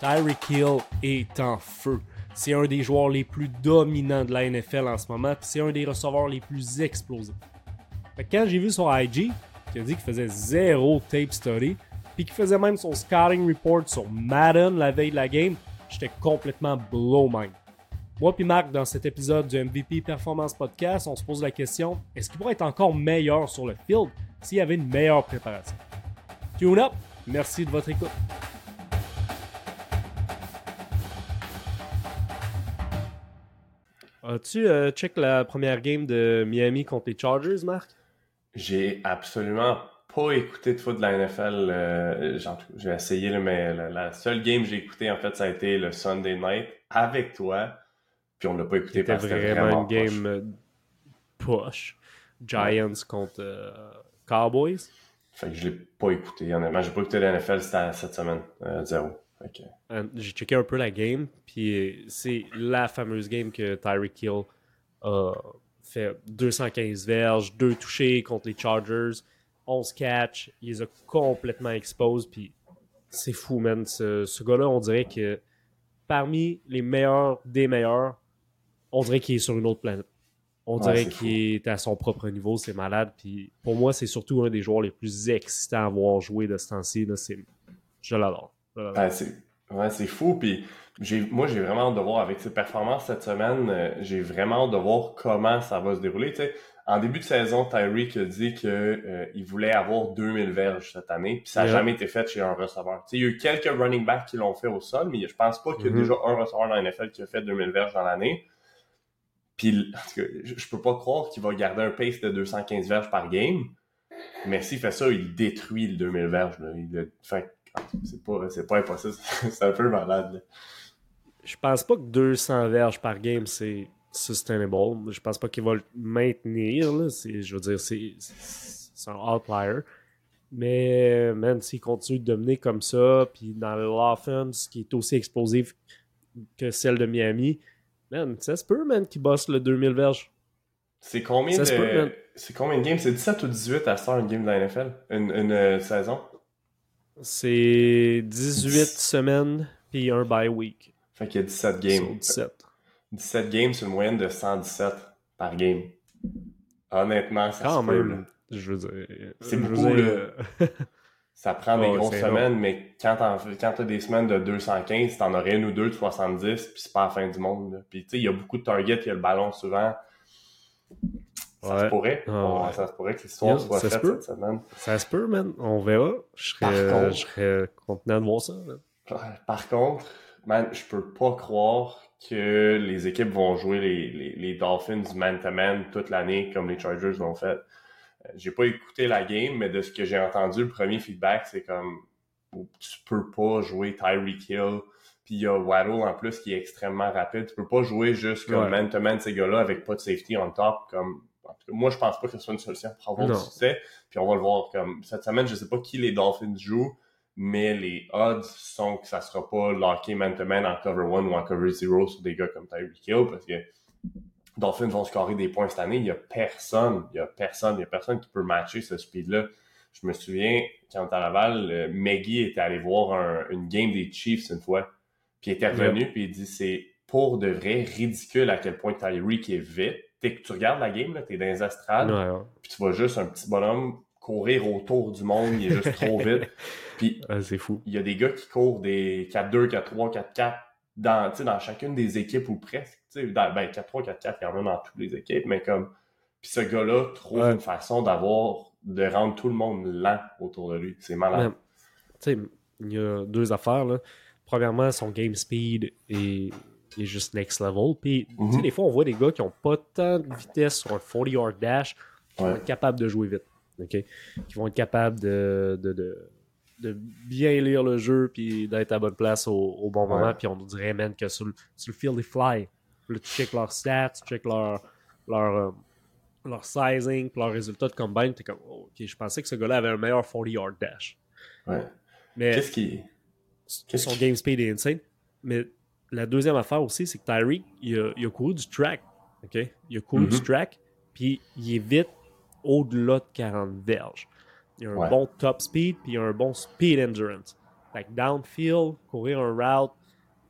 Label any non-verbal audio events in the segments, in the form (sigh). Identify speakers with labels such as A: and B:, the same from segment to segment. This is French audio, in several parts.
A: Tyreek Hill est en feu. C'est un des joueurs les plus dominants de la NFL en ce moment, c'est un des receveurs les plus explosifs. Quand j'ai vu sur IG qui a dit qu'il faisait zéro tape story, puis qu'il faisait même son scouting report sur Madden la veille de la game, j'étais complètement blow mind. Moi puis Marc, dans cet épisode du MVP Performance Podcast, on se pose la question est-ce qu'il pourrait être encore meilleur sur le field s'il y avait une meilleure préparation? Tune up, merci de votre écoute. As-tu euh, check la première game de Miami contre les Chargers, Marc?
B: J'ai absolument pas écouté de foot de la NFL. Euh, j'ai essayé, mais la, seule game que j'ai écouté, en fait, ça a été le Sunday night avec toi. Puis on l'a pas écouté parce que c'était vraiment une game euh,
A: push. Giants contre Cowboys.
B: Fait que je l'ai pas écouté, honnêtement. J'ai pas écouté la NFL cette semaine. zéro.
A: J'ai checké un peu la game, puis c'est la fameuse game que Tyreek Hill a fait 215 verges, 2 touchés contre les Chargers, 11 catch, il les a complètement exposés, puis c'est fou, man. Ce, gars-là, on dirait que parmi les meilleurs des meilleurs, on dirait qu'il est sur une autre planète. On dirait qu'il est à son propre niveau, c'est malade. Puis pour moi, c'est surtout un des joueurs les plus excitants à voir jouer de ce temps-ci. Je l'adore.
B: Ben, ouais, c'est fou. Puis moi, j'ai vraiment hâte de voir avec ses performances cette semaine. Euh, j'ai vraiment hâte de voir comment ça va se dérouler. en début de saison, Tyreek a dit qu'il euh, voulait avoir 2000 verges cette année, puis ça n'a jamais été fait chez un receveur. il y a eu quelques running backs qui l'ont fait au sol, mais je pense pas qu'il y a mm-hmm. déjà un receveur dans la NFL qui a fait 2000 verges dans l'année. Puis je peux pas croire qu'il va garder un pace de 215 verges par game, mais s'il fait ça, il détruit le 2000 verges. Là. Il, fait, c'est pas, c'est pas impossible. (laughs) c'est un peu malade.
A: Je pense pas que 200 verges par game, c'est sustainable. Je pense pas qu'il va le maintenir. Là. je veux dire, c'est, c'est un outlier. Mais, man, s'il continue de dominer comme ça, puis dans l'offense qui est aussi explosif que celle de Miami, man, ça se peut, man, qu'il bosse le 2000 verges.
B: C'est combien, de... c'est combien de games? C'est 17 ou 18 à faire une game de la NFL? Une, une euh, saison?
A: C'est 18 semaines puis un bye week.
B: Fait qu'il y a 17 games. 17. 17 games, c'est une moyenne de 117 par game. Honnêtement, ça Quand même,
A: je veux dire.
B: C'est beaucoup, (laughs) ça prend des grosses semaines, mais quand t'as des semaines de 215, t'en aurais une ou deux de 70, puis c'est pas la fin du monde. Puis tu sais, il y a beaucoup de targets, il y a le ballon souvent. Ça se pourrait. Ah, ça se pourrait que l'histoire soit faite cette semaine.
A: Ça se peut, man. On verra. Je serais, je serais content de voir ça.
B: Par contre, man, je peux pas croire que les équipes vont jouer les, les, les Dolphins man-to-man toute l'année comme les Chargers l'ont fait. Euh, j'ai pas écouté la game, mais de ce que j'ai entendu, le premier feedback, c'est comme tu peux pas jouer Tyreek Hill. Puis il y a Waddle en plus qui est extrêmement rapide. Tu peux pas jouer juste comme man-to-man ces gars-là avec pas de safety on top comme moi, je pense pas que ce soit une solution pour avoir du succès. Puis on va le voir comme cette semaine, je sais pas qui les Dolphins jouent, mais les odds sont que ça sera pas locké man-to-man en cover 1 ou en cover 0 sur des gars comme Tyreek Hill parce que Dolphins vont scorer des points cette année. Il y a personne, il y a personne, il y a personne qui peut matcher ce speed-là. Je me souviens, quand à Laval, euh, Maggie était allé voir une game des Chiefs une fois. Puis il était revenu, puis il dit c'est pour de vrai ridicule à quel point Tyreek est vite que tu regardes la game, tu es dans les astrales, puis tu vois juste un petit bonhomme courir autour du monde, il est juste trop (laughs) vite. Puis
A: c'est fou.
B: Il y a des gars qui courent des 4-2, 4-3, 4-4 dans, dans chacune des équipes ou presque. Dans, ben 4-3, 4-4, il y en a dans toutes les équipes, mais comme. Puis ce gars-là trouve une façon d'avoir, de rendre tout le monde lent autour de lui. C'est malade.
A: Tu sais, il y a deux affaires. Là. Premièrement, son game speed est est juste next level. Puis, tu sais, mhm. des fois, on voit des gars qui n'ont pas tant de vitesse sur un 40-yard dash qui vont être capables de jouer vite. OK? Qui vont être capables de, de, de, bien lire le jeu puis d'être à bonne place au, bon moment. Puis on nous dirait, même que sur le, sur le field, ils fly. Là, tu check leurs stats, tu check leur, leur, euh, leur sizing, puis leurs résultats de combine. Tu es comme, oh, OK, je pensais que ce gars-là avait un meilleur 40-yard dash.
B: Ouais. Mais. Qu'est-ce qui.
A: Son game speed est insane. Mais la deuxième affaire aussi, c'est que Tyreek, il a, il a, couru du track. OK? Il a couru du mhm. track, puis il est vite au-delà de 40 verges. Il a un bon top speed, puis il a un bon speed endurance. downfield, courir un route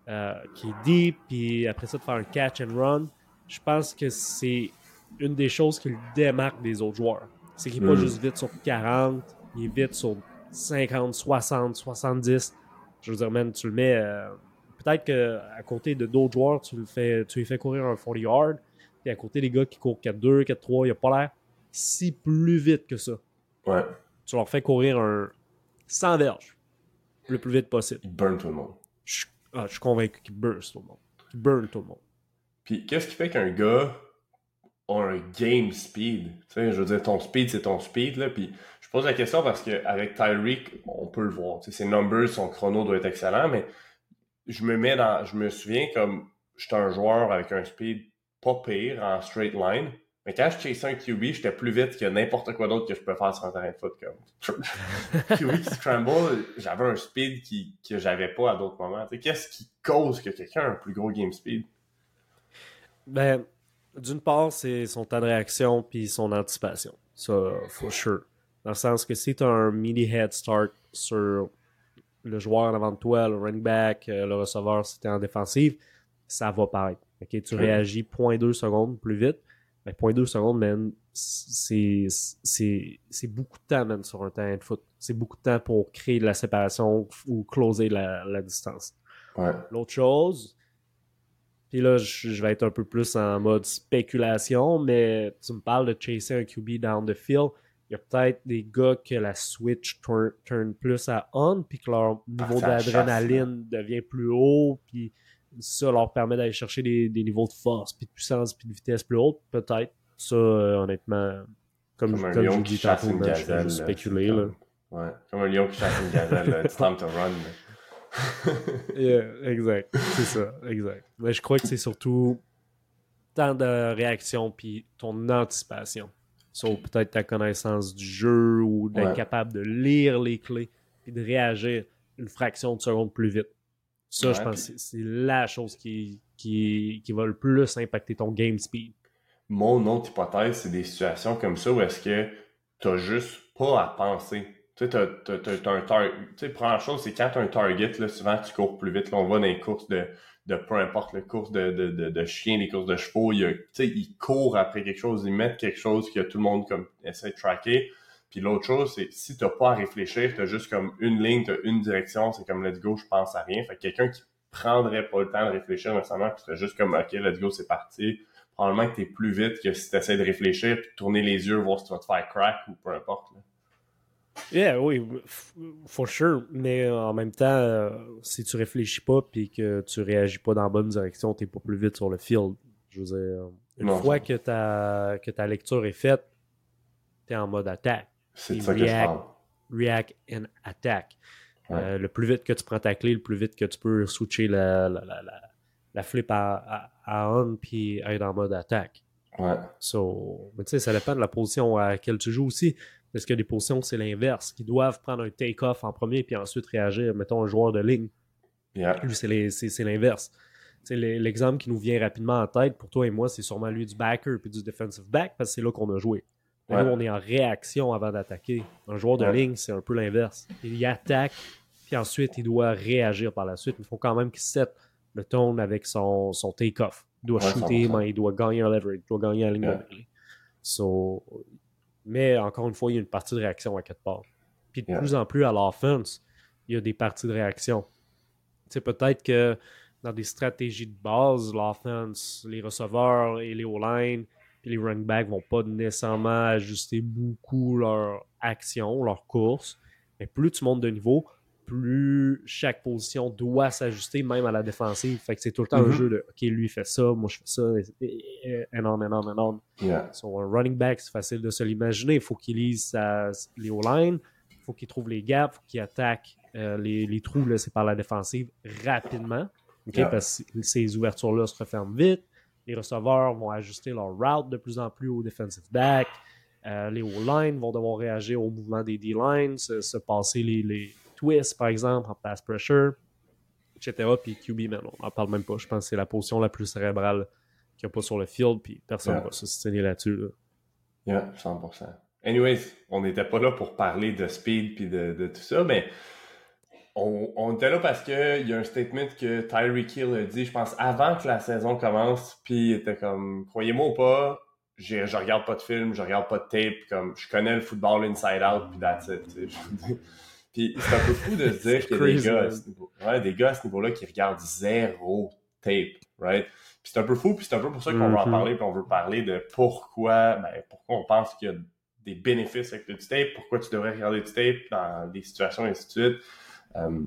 A: euh, qui est deep, puis après ça, de faire un catch and run, je pense que c'est une des choses qui le démarque des autres joueurs. C'est qu'il n'est pas
B: Mm.
A: juste vite sur 40, il est vite sur 50, 60, 70. Je veux dire, man, tu le mets. euh, Peut-être qu'à côté de d'autres joueurs, tu le fais, tu lui fais courir un 40 yard, puis à côté des gars qui courent 4-2, 4-3, il a pas l'air si plus vite que ça.
B: Ouais.
A: Tu leur fais courir un 100 verges le plus vite possible.
B: Il burn tout le monde.
A: Je, ah, je suis convaincu qu'il burst tout le monde. Qu'il burn tout le monde.
B: Puis qu'est-ce qui fait qu'un gars a un game speed? Tu sais, je veux dire, ton speed, c'est ton speed, là. Puis je pose la question parce qu'avec Tyreek, on peut le voir. Tu sais, ses numbers, son chrono doit être excellent, mais je me mets dans. Je me souviens comme j'étais un joueur avec un speed pas pire en straight line. Mais quand je chassais un QB, j'étais plus vite que n'importe quoi d'autre que je peux faire sur un terrain de foot. Comme (laughs) QB qui scramble, j'avais un speed qui, que j'avais pas à d'autres moments. Qu'est-ce qui cause que quelqu'un a un plus gros game speed?
A: Ben, d'une part, c'est son temps de réaction puis son anticipation. Ça, for sure. Dans le sens que si tu as un mini head start sur le joueur en avant de toi, le running back, euh, le receveur, si tu en défensive, ça va paraître. Ok, Tu réagis 0.2 secondes plus vite. Ben, 0.2 secondes, man, c'est beaucoup de temps, man, sur un terrain de foot. C'est beaucoup de temps pour créer de la séparation ou closer la, la distance.
B: Ouais.
A: L'autre chose, puis là, je, je vais être un peu plus en mode spéculation, mais tu me parles de chasser un QB down the field. Il y a peut-être des gars que la switch turn, turn plus à on, puis que leur niveau
B: ça chasse,
A: d'adrénaline devient plus haut, puis ça leur permet d'aller chercher des, des niveaux de force, puis de puissance, puis de vitesse plus haute. Peut-être. Ça, euh, honnêtement, comme,
B: Comme un
A: comme
B: chasse
A: tantôt, je
B: gazelle. là,
A: spéculer. Là.
B: comme- Ouais. Comme un lion qui chasse une gazelle. là. (laughs) It's time to run. (laughs)
A: Yeah, exact. C'est ça, exact. Mais je crois que c'est surtout tant de réaction puis ton anticipation. Sur peut-être ta connaissance du jeu ou d'être
B: Ouais.
A: capable de lire les clés puis de réagir une fraction de seconde plus vite. Ça, je pense que c'est- c'est la chose qui, qui, qui va le plus impacter ton game speed.
B: Mon autre hypothèse, c'est des situations comme ça où est-ce que t'as juste pas à penser. Tu sais, t'as, un target. Tu sais, première chose, c'est quand t'as un target, là, souvent tu cours plus vite. Là, on va dans les courses de, de peu importe, les courses de, de, de, de chiens, les courses de chevaux, il y a- tu sais, ils courent après quelque chose, ils mettent quelque chose que tout le monde comme essaie de tracker. Puis l'autre chose, c'est si t'as pas à réfléchir, t'as juste comme une ligne, t'as une direction, c'est comme let's go, je pense à rien. Fait que quelqu'un qui prendrait pas le temps de réfléchir nécessairement, qui serait juste comme ok, let's go, c'est parti. Probablement que t'es plus vite que si t'essaies de réfléchir puis tourner les yeux, voir si tu vas te faire crack ou peu importe. là.
A: Yeah, oui, for sure. Mais euh, en même temps, euh, si tu réfléchis pas puis que tu réagis pas dans la bonne direction, t'es pas plus vite sur le field. Je veux dire, une
B: Non,
A: fois que ta, que ta lecture est faite, t'es en mode attaque.
B: C'est ça que je parle.
A: React and attack.
B: Ouais.
A: Euh, le plus vite que tu prends ta clé, le plus vite que tu peux switcher la, la, la, la, la flip à, à, à on puis être en mode attaque.
B: Ouais.
A: So, mais tu sais, ça dépend de la position à laquelle tu joues aussi. Parce que des positions, c'est l'inverse. Qui doivent prendre un take-off en premier puis ensuite réagir. Mettons un joueur de ligne.
B: Yeah.
A: Lui, c'est les- l'inverse. L'exemple qui nous vient rapidement en tête pour toi et moi, c'est sûrement lui du backer puis du defensive back parce que c'est là qu'on a joué.
B: Ouais.
A: Nous, on est en réaction avant d'attaquer. Un joueur de
B: Ouais.
A: ligne, c'est un peu l'inverse. Il attaque, puis ensuite, il doit réagir par la suite. Il faut quand même qu'il set le tone avec son, son take-off. Il doit
B: Ouais,
A: shooter,
B: 100%.
A: mais il doit gagner un leverage, il doit gagner la ligne. So, mais encore une fois, il y a une partie de réaction à quelque part. Puis de
B: Yeah.
A: plus en plus à l'offense, il y a des parties de réaction. Sais, peut-être que dans des stratégies de base, l'offense, les receveurs et les O-line, puis les running backs vont pas nécessairement ajuster beaucoup leur action, leur course. Mais plus tu montes de niveau, plus chaque position doit s'ajuster, même à la défensive. Fait que c'est tout le temps un
B: Mhm.
A: jeu de OK, lui il fait ça, moi je fais ça, on, and on.
B: Yeah.
A: Son running back, c'est facile de se l'imaginer. Il faut qu'il lise sa, les O-line, il faut qu'il trouve les gaps, il faut qu'il attaque euh, les, les trous laissés par la défensive rapidement.
B: Yeah.
A: Parce que ces ouvertures-là se referment vite. Les receveurs vont ajuster leur route de plus en plus au defensive back. Euh, les O-line vont devoir réagir au mouvement des D-lines, se, se passer les, les twists, par exemple, en pass pressure, etc. Puis QB, man, on n'en parle même pas. Je pense que c'est la position la plus cérébrale qu'il n'y a pas sur le field, puis personne ne
B: Yeah.
A: va se signer là-dessus. là.
B: Yeah, 100%. Anyways, on n'était pas là pour parler de speed puis de, de tout ça, mais on, était là parce que il y a un statement que Tyreek Hill a dit, je pense, avant que la saison commence, puis il était comme, croyez-moi ou pas, je regarde pas de film, je regarde pas de tape, comme, je connais le football inside out, puis that's it, Puis c'est un peu fou de se dire qu'il y a des gars, à ce niveau, ouais, des gars à ce niveau-là qui regardent zéro tape, right? Puis c'est un peu fou, puis c'est un peu pour ça qu'on va en mm-hmm. parler, puis on veut parler de pourquoi, ben, pourquoi on pense qu'il y a des bénéfices avec le tape, pourquoi tu devrais regarder du tape dans des situations et ainsi de suite. Euh,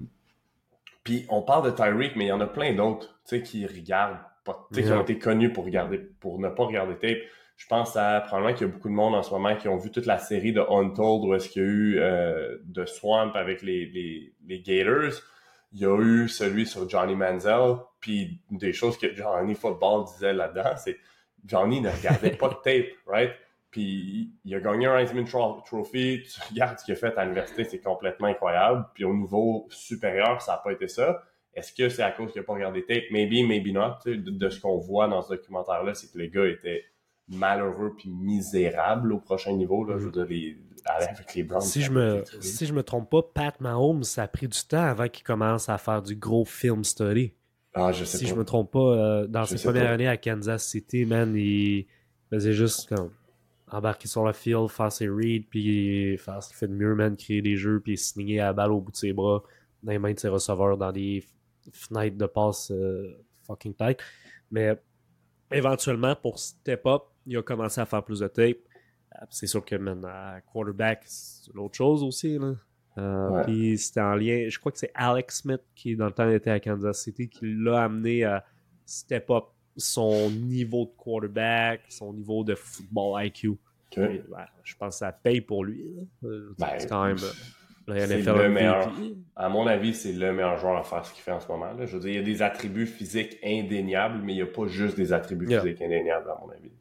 B: puis on parle de Tyreek, mais il y en a plein d'autres, tu sais, qui regardent pas, tu sais, qui ont été connus pour regarder, pour ne pas regarder tape. Je pense à probablement qu'il y a beaucoup de monde en ce moment qui ont vu toute la série de Untold où est-ce qu'il y a eu euh, de Swamp avec les, les, les Gators. Il y a eu celui sur Johnny Manziel. Puis des choses que Johnny Football disait là-dedans, c'est Johnny ne regardait pas de tape, right? Puis il a gagné un Heisman Trophy. Tu regardes ce qu'il a fait à l'université, c'est complètement incroyable. Puis au niveau supérieur, ça n'a pas été ça. Est-ce que c'est à cause qu'il n'a pas regardé tape? Maybe, maybe not. De, de ce qu'on voit dans ce documentaire-là, c'est que les gars étaient malheureux puis misérables au prochain niveau. Là. Je veux dire, les, avec les Browns.
A: Si je, me, si je me trompe pas, Pat Mahomes, ça a pris du temps avant qu'il commence à faire du gros film study.
B: Ah, je sais
A: si je me trompe pas, euh, dans ses premières années à Kansas City, man, il faisait juste comme embarquer sur le field, faire ses reads, puis faire ce qu'il fait de mieux, man, créer des jeux, puis signer à la balle au bout de ses bras, dans les mains de ses receveurs, dans des fenêtres de passe euh, fucking tight. Mais éventuellement, pour step up, il a commencé à faire plus de tape. Euh, c'est sûr que à quarterback, c'est autre chose aussi. Là. Euh, puis c'était en lien, je crois que c'est Alex Smith qui dans le temps était à Kansas City qui l'a amené à step up son niveau de quarterback, son niveau de football IQ. je pense que ça paye pour lui. Euh, ben, c'est quand même
B: le NFL. meilleur, à mon avis, c'est le meilleur joueur à faire ce qu'il fait en ce moment. Là. Je veux dire, il y a des attributs physiques indéniables, mais il n'y a pas juste des attributs physiques indéniables, à mon avis.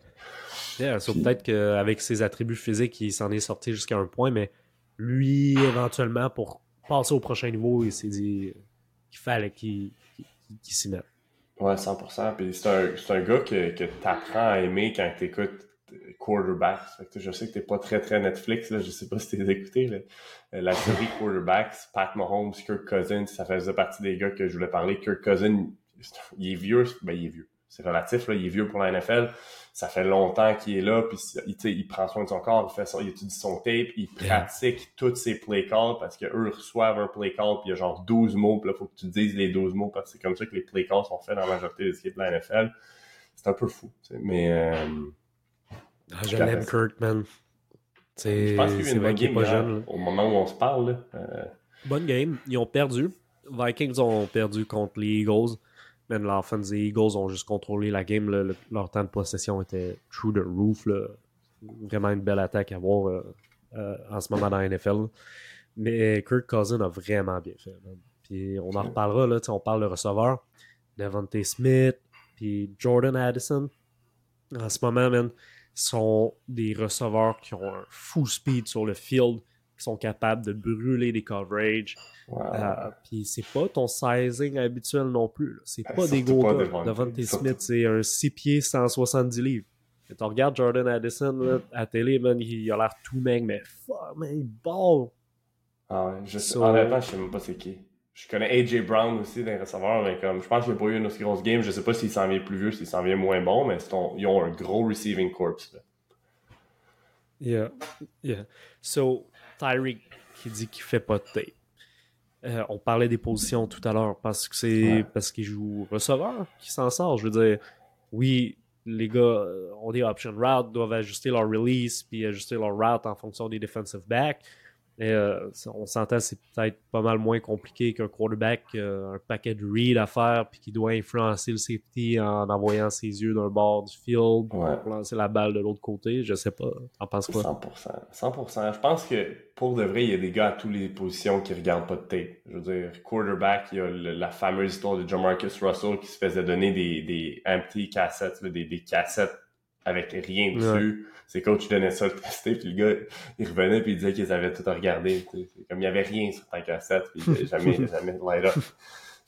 A: Yeah, peut-être qu'avec ses attributs physiques, il s'en est sorti jusqu'à un point, mais lui, éventuellement, pour passer au prochain niveau, il s'est dit qu'il fallait qu'il s'y mette.
B: Ouais, 100%. Puis c'est un, un, gars que, que tu apprends à aimer quand tu écoutes quarterbacks. je sais que t'es pas très très Netflix, là, je sais pas (laughs) si t'es écouté. Euh, la série quarterbacks, Pat Mahomes, Kirk Cousins, ça faisait partie des gars que je voulais parler. Kirk Cousins, il est vieux, ben il est vieux. C'est relatif, là, il est vieux pour la NFL ça fait longtemps qu'il est là, puis il, il prend soin de son corps, il, fait son, il étudie son tape, il pratique tous ses play calls parce qu'eux reçoivent un play call, puis il y a genre 12 mots, puis là, il faut que tu dises les 12 mots parce que c'est comme ça que les play calls sont faits dans la majorité des équipes de la NFL. C'est un peu fou, mais... Euh,
A: ah, je l'aime, Kirkman.
B: Je pense qu'il y a une bonne game pas jeune, au moment où on se parle. Euh...
A: Bonne game. Ils ont perdu. Vikings ont perdu contre les Eagles. Men, l'offense des Eagles ont juste contrôlé la game. leur temps de possession était true the roof. Vraiment une belle attaque à voir euh, euh, en ce moment dans la NFL. Mais Kirk Cousin a vraiment bien fait. Puis on en reparlera. Là, on parle de receveur. Devontae Smith, puis Jordan Addison. En ce moment, man, sont des receveurs qui ont un full speed sur le field, qui sont capables de brûler des coverages, euh, puis c'est pas ton sizing habituel non plus. C'est pas des gros gars. Devontae Smith, c'est un 6 pieds 170 livres. Et tu regardes Jordan Addison là, à télé, man, il a l'air tout mec, mais fuck, man, il ball.
B: Ah ouais, je sais, honnêtement, je sais même pas c'est qui. Je connais AJ Brown aussi d'un receveur, mais comme je pense qu'il n'y a pas eu une aussi grosse game. Je sais pas s'il s'en vient plus vieux, s'il s'en vient moins bon, mais ton, ils ont un gros receiving corps. Là.
A: Yeah, yeah. So, Tyreek qui dit qu'il fait pas de tape. Euh, on parlait des positions tout à l'heure parce que c'est parce qu'il joue receveur qui s'en sort. Je veux dire, oui, les gars euh, ont des option routes, doivent ajuster leur release puis ajuster leur route en fonction des defensive backs. Euh, on s'entend, c'est peut-être pas mal moins compliqué qu'un quarterback, euh, un paquet de read à faire, puis qui doit influencer le safety en envoyant ses yeux d'un bord du field pour lancer la balle de l'autre côté. Je sais pas. T'en penses quoi?
B: 100%. 100%. Je pense que pour de vrai, il y a des gars à toutes les positions qui regardent pas de tape. Je veux dire, quarterback, il y a la fameuse histoire de Jamarcus Russell qui se faisait donner des, des empty cassettes, des, des cassettes avec rien dessus. C'est coach qui donnait ça le tester, puis le gars, il revenait puis il disait qu'ils avaient tout à regarder. Comme il n'y avait rien sur ta cassette, puis jamais, (laughs) jamais light up.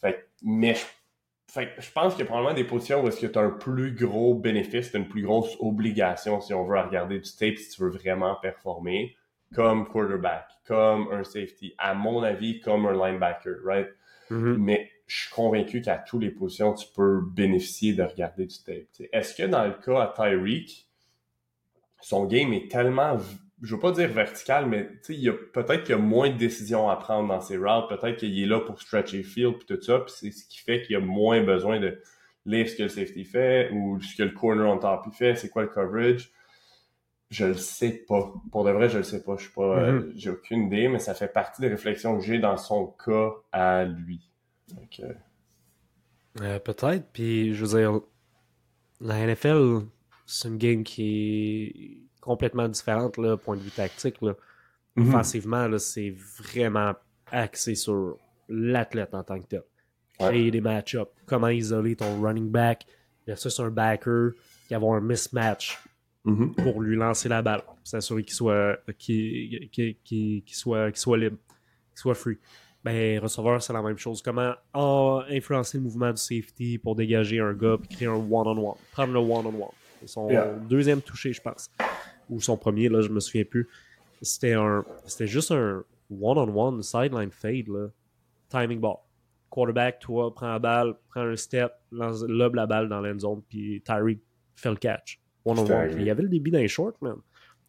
B: Fait mais je, fait, je pense qu'il y a probablement des positions où est-ce que tu as un plus gros bénéfice, tu une plus grosse obligation si on veut regarder du tape si tu veux vraiment performer. comme quarterback, comme un safety, à mon avis, comme un linebacker, right?
A: Mhm.
B: Mais je suis convaincu qu'à toutes les positions, tu peux bénéficier de regarder du tape. Est-ce que dans le cas à Tyreek, son game est tellement, je veux pas dire vertical, mais peut-être qu'il y a moins de décisions à prendre dans ses routes, peut-être qu'il est là pour stretcher field puis tout ça, puis c'est ce qui fait qu'il y a moins besoin de lire ce que le safety fait ou ce que le corner on top fait, c'est quoi le coverage. Je le sais pas. Pour de vrai, je le sais pas. Je suis pas, euh,
A: Mhm.
B: j'ai aucune idée, mais ça fait partie des réflexions que j'ai dans son cas à lui. Donc, euh,
A: Euh, Peut-être, puis je veux dire, la NFL, c'est une game qui est complètement différente, là, point de vue tactique. Là.
B: Mhm.
A: Offensivement, là, c'est vraiment axé sur l'athlète en tant que tel.
B: Ouais.
A: Créer des match-ups, comment isoler ton running back versus un backer, qui avoir un mismatch
B: Mhm.
A: pour lui lancer la balle, s'assurer qu'il soit, qu'il, qu'il- qu'il- qu'il soit, qu'il soit libre, qu'il soit free. Ben, receveur, c'est la même chose. Comment ah, influencer le mouvement du safety pour dégager un gars et créer un one-on-one. Prendre le one-on-one. Son
B: Yeah.
A: deuxième touché, je pense. Ou son premier, là, je me souviens plus. C'était un. C'était juste un one-on-one sideline fade, là. Timing ball. Quarterback, toi, prends la balle, prends un step, lance, lobe la balle dans l'end zone, puis Tyreek fait le catch. One-on-one. Il y avait le débit d'un short, man.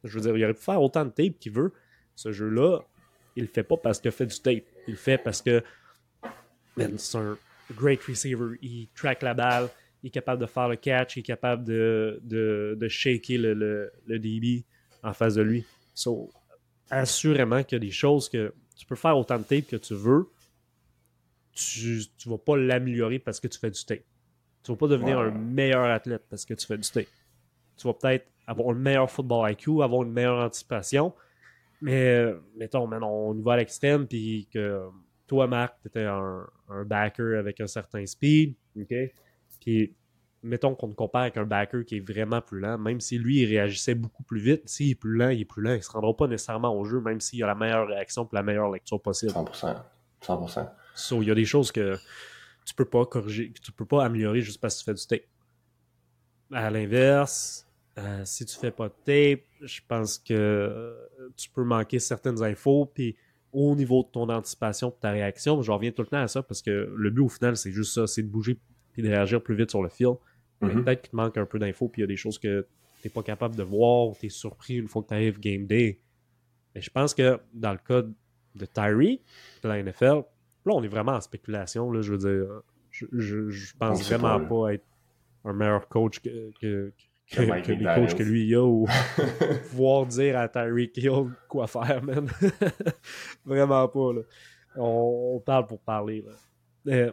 A: Je veux dire, il aurait pu faire autant de tape qu'il veut. Ce jeu-là, il le fait pas parce qu'il a fait du tape. Il le fait parce que man, c'est un great receiver. Il track la balle, il est capable de faire le catch, il est capable de, de, de shaker le, le, le DB en face de lui. So, assurément qu'il y a des choses que tu peux faire autant de tape que tu veux. Tu ne vas pas l'améliorer parce que tu fais du tape. Tu vas pas devenir
B: Ouais.
A: un meilleur athlète parce que tu fais du tape. Tu vas peut-être avoir un meilleur football IQ, avoir une meilleure anticipation. Mais, euh, mettons, man, on y va à l'extrême, puis que toi, Marc, tu étais un, un backer avec un certain speed, OK? Puis, mettons qu'on te compare avec un backer qui est vraiment plus lent, même si lui, il réagissait beaucoup plus vite, s'il est plus lent, il est plus lent, il se rendra pas nécessairement au jeu, même s'il a la meilleure réaction et la meilleure lecture possible.
B: 100%. 100%.
A: So, il y a des choses que tu peux pas corriger, que tu peux pas améliorer juste parce que tu fais du tape. À l'inverse, euh, si tu fais pas de tape, je pense que euh, tu peux manquer certaines infos, puis au niveau de ton anticipation et ta réaction, je reviens tout le temps à ça parce que le but au final, c'est juste ça, c'est de bouger et de réagir plus vite sur le fil.
B: Mhm.
A: Peut-être qu'il te manque un peu d'infos, puis il y a des choses que tu n'es pas capable de voir, ou tu es surpris une fois que tu arrives game day. Mais je pense que dans le cas de Tyree, de la NFL, là, on est vraiment en spéculation. Là, je veux dire, je, je, pense vraiment
B: pas,
A: pas être un meilleur coach que, que, que, les coachs que lui il a ou (laughs) pouvoir dire à Tyreek Hill quoi faire, man. (laughs) Vraiment pas, là. On, on parle pour parler, là. Euh,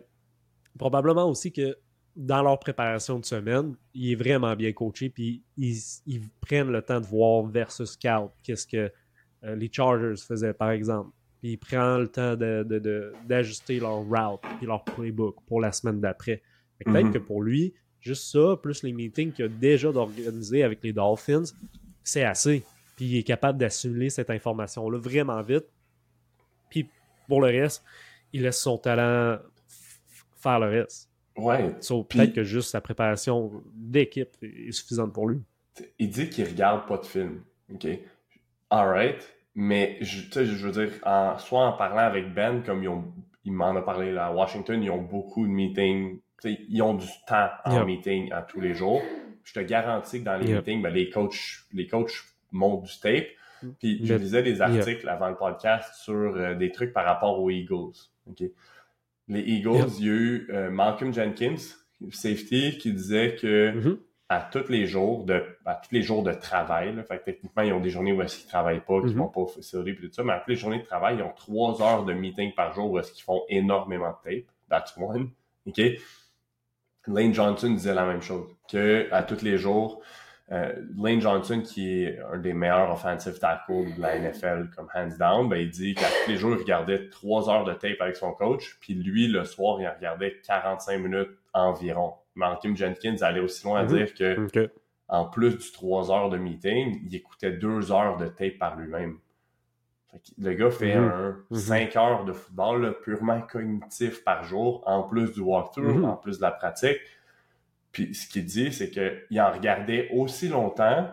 A: probablement aussi que dans leur préparation de semaine, il est vraiment bien coaché, puis ils, ils prennent le temps de voir versus scout qu'est-ce que euh, les Chargers faisaient, par exemple. Puis ils prennent le temps de- de- de- d'ajuster leur route puis leur playbook pour la semaine d'après. Peut-être
B: Mhm.
A: que pour lui, juste ça, plus les meetings qu'il a déjà d'organiser avec les Dolphins, c'est assez. Puis il est capable d'assimiler cette information-là vraiment vite. Puis pour le reste, il laisse son talent faire le reste.
B: Ouais.
A: So,
B: Puis-
A: peut-être que juste sa préparation d'équipe est suffisante pour lui.
B: Il dit qu'il regarde pas de film. OK? Alright. Mais, je, je veux dire, en, soit en parlant avec Ben, comme ils ont, il m'en a parlé là, à Washington, ils ont beaucoup de meetings. Ils ont du temps en meeting à tous les jours. Je te garantis que dans les meetings, ben, les coachs, les coachs montent du tape. Puis je lisais des articles avant le podcast sur euh, des trucs par rapport aux Eagles. Les Eagles, il y a eu euh, Malcolm Jenkins, safety, qui disait que
A: Mhm.
B: à tous les jours de à tous les jours de travail. Là. Fait que techniquement, ils ont des journées où est-ce qu'ils travaillent pas, qu'ils
A: Mhm.
B: vont pas au facility et tout ça, mais à toutes les journées de travail, ils ont trois heures de meeting par jour où est-ce qu'ils font énormément de tape. That's one. OK? Lane Johnson disait la même chose. Que à tous les jours, euh, Lane Johnson, qui est un des meilleurs offensive tackles de la NFL comme hands down, ben, il dit qu'à tous les jours, il regardait trois heures de tape avec son coach, puis lui, le soir, il en regardait 45 minutes environ. Malcolm Jenkins allait aussi loin à
A: Mhm.
B: dire que en plus du 3 heures de meeting, il écoutait 2 heures de tape par lui-même. Fait que Le gars fait
A: Mhm.
B: un
A: Mhm.
B: 5 heures de football là, purement cognitif par jour, en plus du walkthrough,
A: Mhm.
B: en plus de la pratique. Puis ce qu'il dit, c'est qu'il en regardait aussi longtemps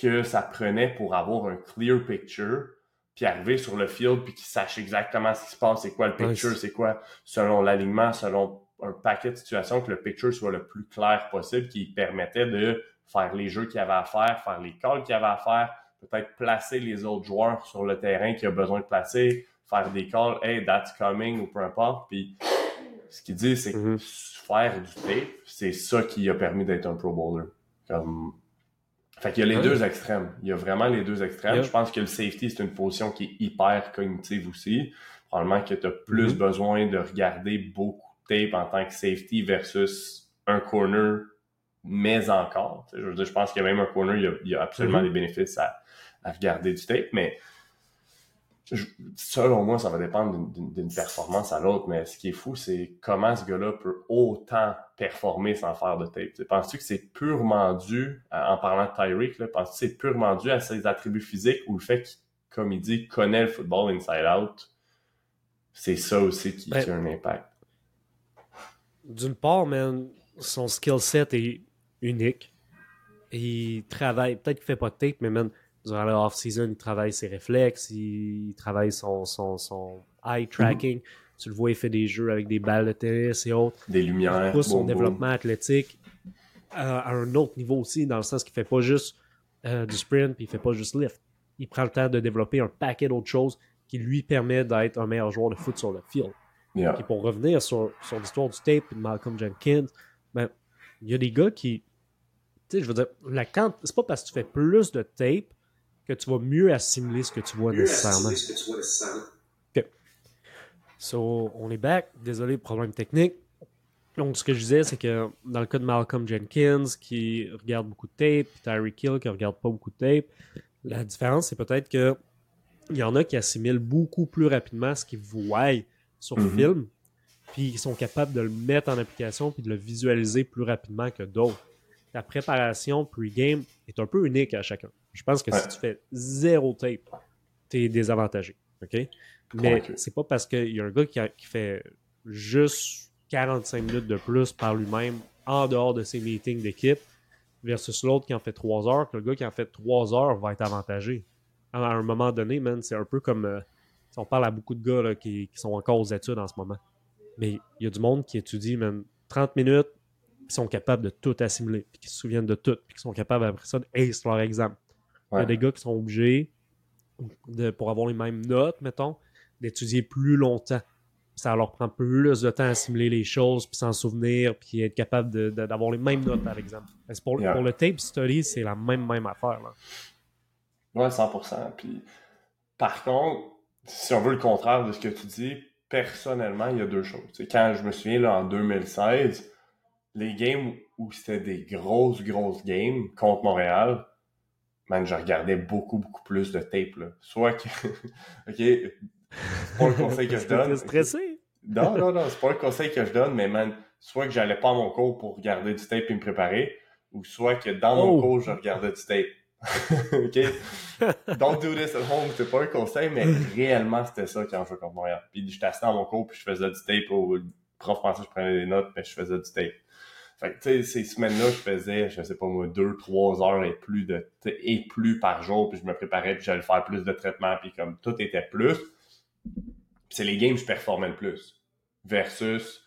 B: que ça prenait pour avoir un clear picture puis arriver sur le field, puis qu'ils sachent exactement ce qui se passe, c'est quoi le picture, c'est quoi, selon l'alignement, selon un paquet de situations, que le picture soit le plus clair possible, qui permettait de faire les jeux qu'il avait à faire, faire les calls qu'il avait à faire, peut-être placer les autres joueurs sur le terrain qui a besoin de placer, faire des calls, hey, that's coming, ou peu importe. Puis ce qu'il dit, c'est que mhm. faire du tape, c'est ça qui a permis d'être un Pro Bowler. Comme... Fait qu'il y a les deux extrêmes. Il y a vraiment les deux extrêmes. Je pense que le safety, c'est une position qui est hyper cognitive aussi. Probablement que tu as plus mhm. besoin de regarder beaucoup de tape en tant que safety versus un corner, mais encore. Je veux dire, je pense qu'il y a même un corner, il y a, absolument mhm. des bénéfices à, à regarder du tape, mais selon moi, ça va dépendre d'une performance à l'autre, mais ce qui est fou, c'est comment ce gars-là peut autant performer sans faire de tape. Penses-tu que c'est purement dû, en parlant de Tyreek, penses-tu que c'est purement dû à ses attributs physiques ou le fait qu'il, comme il dit, connaît le football inside out? C'est ça aussi qui, ben, a un impact?
A: D'une part, man, son skill set est unique. Il travaille, peut-être qu'il fait pas de tape, mais man, durant le off-season, il travaille ses réflexes, il, travaille son, son, son eye tracking. Mhm. Tu le vois, il fait des jeux avec des balles de tennis et autres.
B: Des lumières.
A: Il pousse son développement athlétique à, un autre niveau aussi, dans le sens qu'il fait pas juste euh, du sprint, puis il fait pas juste lift. Il prend le temps de développer un paquet d'autres choses qui lui permet d'être un meilleur joueur de foot sur le field. Et pour revenir sur, sur l'histoire du tape de Malcolm Jenkins, ben, il y a des gars qui. Tu sais, je veux dire, la c'est pas parce que tu fais plus de tape que tu vas mieux assimiler ce que tu vois nécessairement. OK. So, on est back. Désolé, problème technique. Donc, ce que je disais, c'est que dans le cas de Malcolm Jenkins, qui regarde beaucoup de tape, puis Tyreek Hill, qui regarde pas beaucoup de tape, la différence, c'est peut-être que il y en a qui assimilent beaucoup plus rapidement ce qu'ils voient sur le mm-hmm. film, puis ils sont capables de le mettre en application puis de le visualiser plus rapidement que d'autres. La préparation pre-game est un peu unique à chacun. Je pense que si tu fais zéro tape, tu es désavantagé. OK? Mais c'est pas parce qu'il y a un gars qui, fait juste 45 minutes de plus par lui-même en dehors de ses meetings d'équipe versus l'autre qui en fait 3 heures que le gars qui en fait 3 heures va être avantagé. À un moment donné, man, c'est un peu comme. Euh, si on parle à beaucoup de gars qui, sont encore aux études en ce moment. Mais il y a du monde qui étudie, man, 30 minutes, qui sont capables de tout assimiler, puis qui se souviennent de tout, puis qui sont capables après ça de ace leur exemple. Il y a des gars qui sont obligés, de, pour avoir les mêmes notes, mettons, d'étudier plus longtemps. Ça leur prend plus de temps à assimiler les choses, puis s'en souvenir, puis être capable d'avoir les mêmes notes, par exemple. Pour, pour, le tape study, c'est la même, même affaire. Là.
B: Ouais, 100%. Puis, par contre, si on veut le contraire de ce que tu dis, personnellement, il y a deux choses. quand je me souviens, là, en 2016, les games où c'était des grosses, grosses games contre Montréal, man, je regardais beaucoup, beaucoup plus de tape. Là. Soit que. (laughs) ok, c'est pas le conseil que (laughs) je donne.
A: stressé?
B: non, non, non, c'est pas le conseil que je donne, mais man, soit que j'allais pas à mon cours pour regarder du tape et me préparer, ou soit que dans mon oh! cours, je regardais du tape. (laughs) ok? Don't do this at home, c'est pas un conseil, mais réellement, c'était ça quand je jouais contre Montréal. Puis j'étais assis dans mon cours, puis je faisais du tape, au prof pensait que je prenais des notes, mais je faisais du tape. Fait que, tu sais, ces semaines-là, je faisais, je sais pas moi, deux, trois heures et plus de, et plus par jour, puis je me préparais, puis j'allais faire plus de traitements, puis comme tout était plus. c'est les games que je performais le plus. Versus,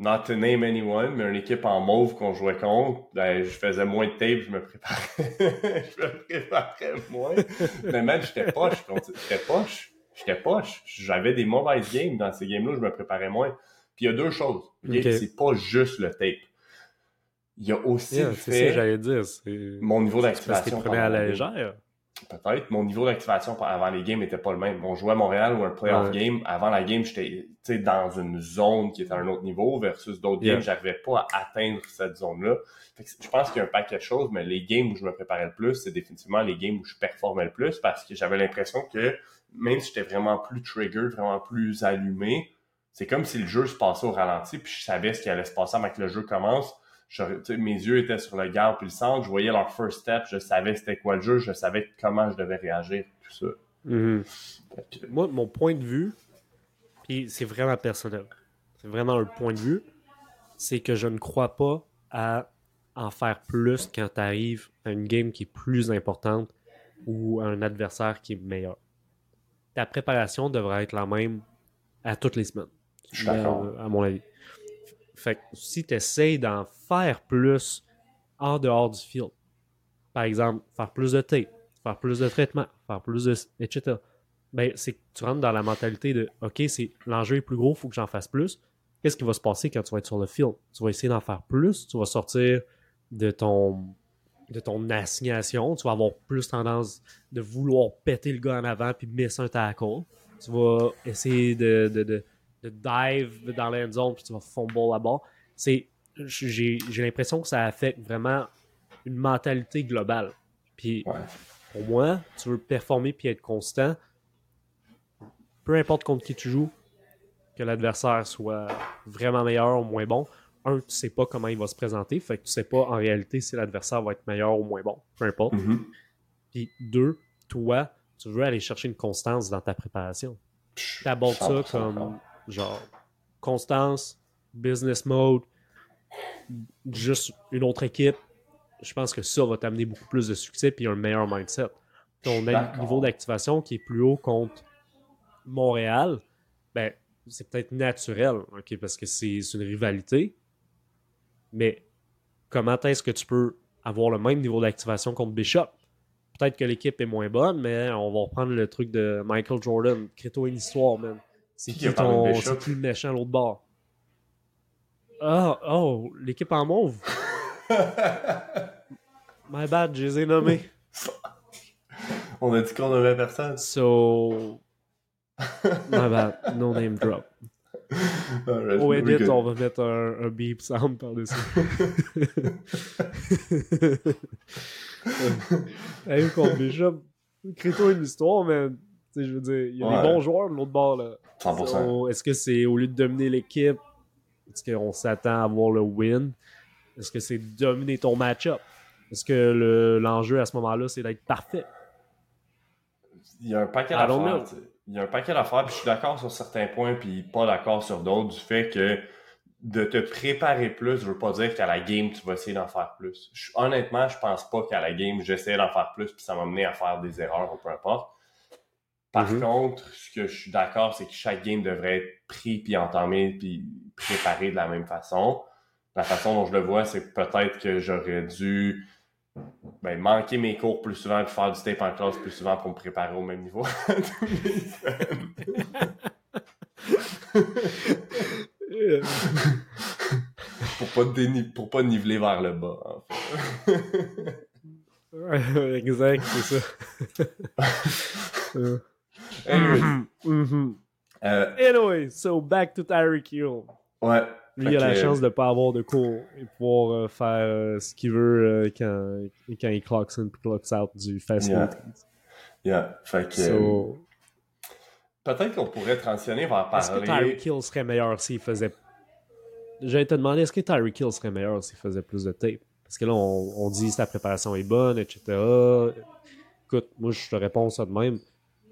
B: not to name anyone, mais une équipe en mauve qu'on jouait contre, ben, je faisais moins de tape, je me préparais. (laughs) je me préparais moins. mais même, j'étais poche, j'étais poche. J'étais poche. J'avais des mauvaises games dans ces games-là, je me préparais moins. Puis il y a deux choses. C'est pas juste le tape il y a aussi
A: C'est ça j'allais dire.
B: Mon niveau d'activation.
A: à la légère.
B: Peut-être. Mon niveau d'activation avant les games n'était pas le même. On jouait à Montréal ou un playoff game. Avant la game, j'étais dans une zone qui était à un autre niveau versus d'autres games, j'arrivais pas à atteindre cette zone-là. Je pense qu'il y a un paquet de choses, mais les games où je me préparais le plus, c'est définitivement les games où je performais le plus parce que j'avais l'impression que même si j'étais vraiment plus trigger, vraiment plus allumé, c'est comme si le jeu se passait au ralenti puis je savais ce qui allait se passer avant que le jeu commence mes yeux étaient sur le garde puis le centre, je voyais leur first step, je savais c'était quoi le jeu, je savais comment je devais réagir, tout ça.
A: Mhm. Moi, mon point de vue, puis c'est vraiment personnel, c'est vraiment un point de vue, c'est que je ne crois pas à en faire plus quand tu arrives à une game qui est plus importante ou à un adversaire qui est meilleur. ta préparation devrait être la même à toutes les semaines.
B: Je suis d'accord.
A: À mon avis. Fait que si tu essaies d'en faire plus en dehors du field, par exemple, faire plus de tape, faire plus de traitement, faire plus de. etc. Ben, c'est que tu rentres dans la mentalité de OK, c'est l'enjeu est plus gros, il faut que j'en fasse plus. Qu'est-ce qui va se passer quand tu vas être sur le field? Tu vas essayer d'en faire plus, tu vas sortir de ton de ton assignation, tu vas avoir plus tendance de vouloir péter le gars en avant puis misser un tackle. Tu vas essayer de, de dive dans l'end zone puis tu vas fumble là-bas. C'est, j'ai, j'ai l'impression que ça affecte vraiment une mentalité globale. Puis pour moi, tu veux performer puis être constant, peu importe contre qui tu joues, que l'adversaire soit vraiment meilleur ou moins bon, un, tu sais pas comment il va se présenter, fait que tu sais pas en réalité si l'adversaire va être meilleur ou moins bon, peu importe.
B: Mm-hmm.
A: Puis deux, toi, tu veux aller chercher une constance dans ta préparation. Tu abordes ça comme genre constance, business mode, juste une autre équipe. Je pense que ça va t'amener beaucoup plus de succès puis un meilleur mindset. Ton niveau d'activation qui est plus haut contre Montréal, ben c'est peut-être naturel, ok, parce que c'est une rivalité. Mais comment est-ce que tu peux avoir le même niveau d'activation contre Bishop? Peut-être que l'équipe est moins bonne, mais on va reprendre le truc de Michael Jordan. Crée-toi une histoire, man. C'est qui, ton... plus méchant l'autre bord? Ah, oh, l'équipe en mauve. (laughs) My bad, je les ai nommés. (laughs)
B: On a dit qu'on nommait personne.
A: So. My bad, no name drop. (laughs) Au edit, on va mettre un, un beep sound par-dessus. hey, contre Bishop, crée-toi une histoire, mais je veux dire, il y a des bons joueurs de l'autre bord. Là.
B: 100%.
A: Est-ce que c'est au lieu de dominer l'équipe, est-ce qu'on s'attend à avoir le win? Est-ce que c'est dominer ton match-up? Est-ce que l'enjeu à ce moment-là, c'est d'être parfait?
B: Il y a un paquet d'affaires il y a un paquet d'affaires, puis je suis d'accord sur certains points, puis pas d'accord sur d'autres, du fait que de te préparer plus ne veut pas dire qu'à la game, tu vas essayer d'en faire plus. honnêtement, je pense pas qu'à la game, j'essaie d'en faire plus, puis ça m'a mené à faire des erreurs ou peu importe. Par mm-hmm. contre, ce que je suis d'accord, c'est que chaque game devrait être pris, puis entamé, puis préparé de la même façon. La façon dont je le vois, c'est peut-être que j'aurais dû ben, manquer mes cours plus souvent et faire du tape en classe plus souvent pour me préparer au même niveau (laughs) pour pas pour pas niveler vers le bas en
A: fait. exact c'est ça (laughs)
B: anyway.
A: Mm-hmm. Euh, anyway so back to Tyreek Hill
B: ouais
A: lui, il a la chance de ne pas avoir de cours et pouvoir euh, faire euh, ce qu'il veut quand, quand il clocks in et clocks out du fast
B: yeah. Yeah. Fait que. Peut-être qu'on pourrait transitionner vers parler.
A: Est-ce que Tyreek Hill serait meilleur s'il faisait. J'allais te demander, est-ce que Tyreek Hill serait meilleur s'il faisait plus de tape? Parce que là, on, on dit que sa préparation est bonne, etc. Écoute, moi, je te réponds ça de même.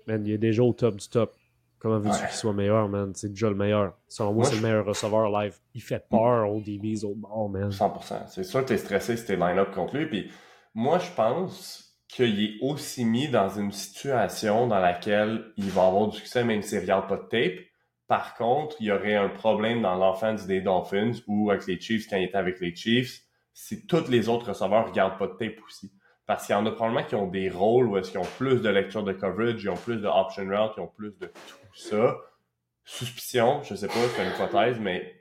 A: Man, il est déjà au top du top. Comment veux-tu qu'il soit meilleur, man? C'est déjà le meilleur. Selon moi, c'est le meilleur receveur live. Il fait peur aux DBs au bord, man.
B: 100%. C'est sûr que t'es stressé si t'es line-up contre lui. Puis moi, je pense qu'il est aussi mis dans une situation dans laquelle il va avoir du succès même s'il regarde pas de tape. Par contre, il y aurait un problème dans l'enfance des Dolphins ou avec les Chiefs quand il était avec les Chiefs si tous les autres receveurs regardent pas de tape aussi. Parce qu'il y en a probablement qui ont des rôles où est-ce qu'ils ont plus de lecture de coverage, ils ont plus de option route, ils ont plus de tout ça. Suspicion, je sais pas, c'est une hypothèse, mais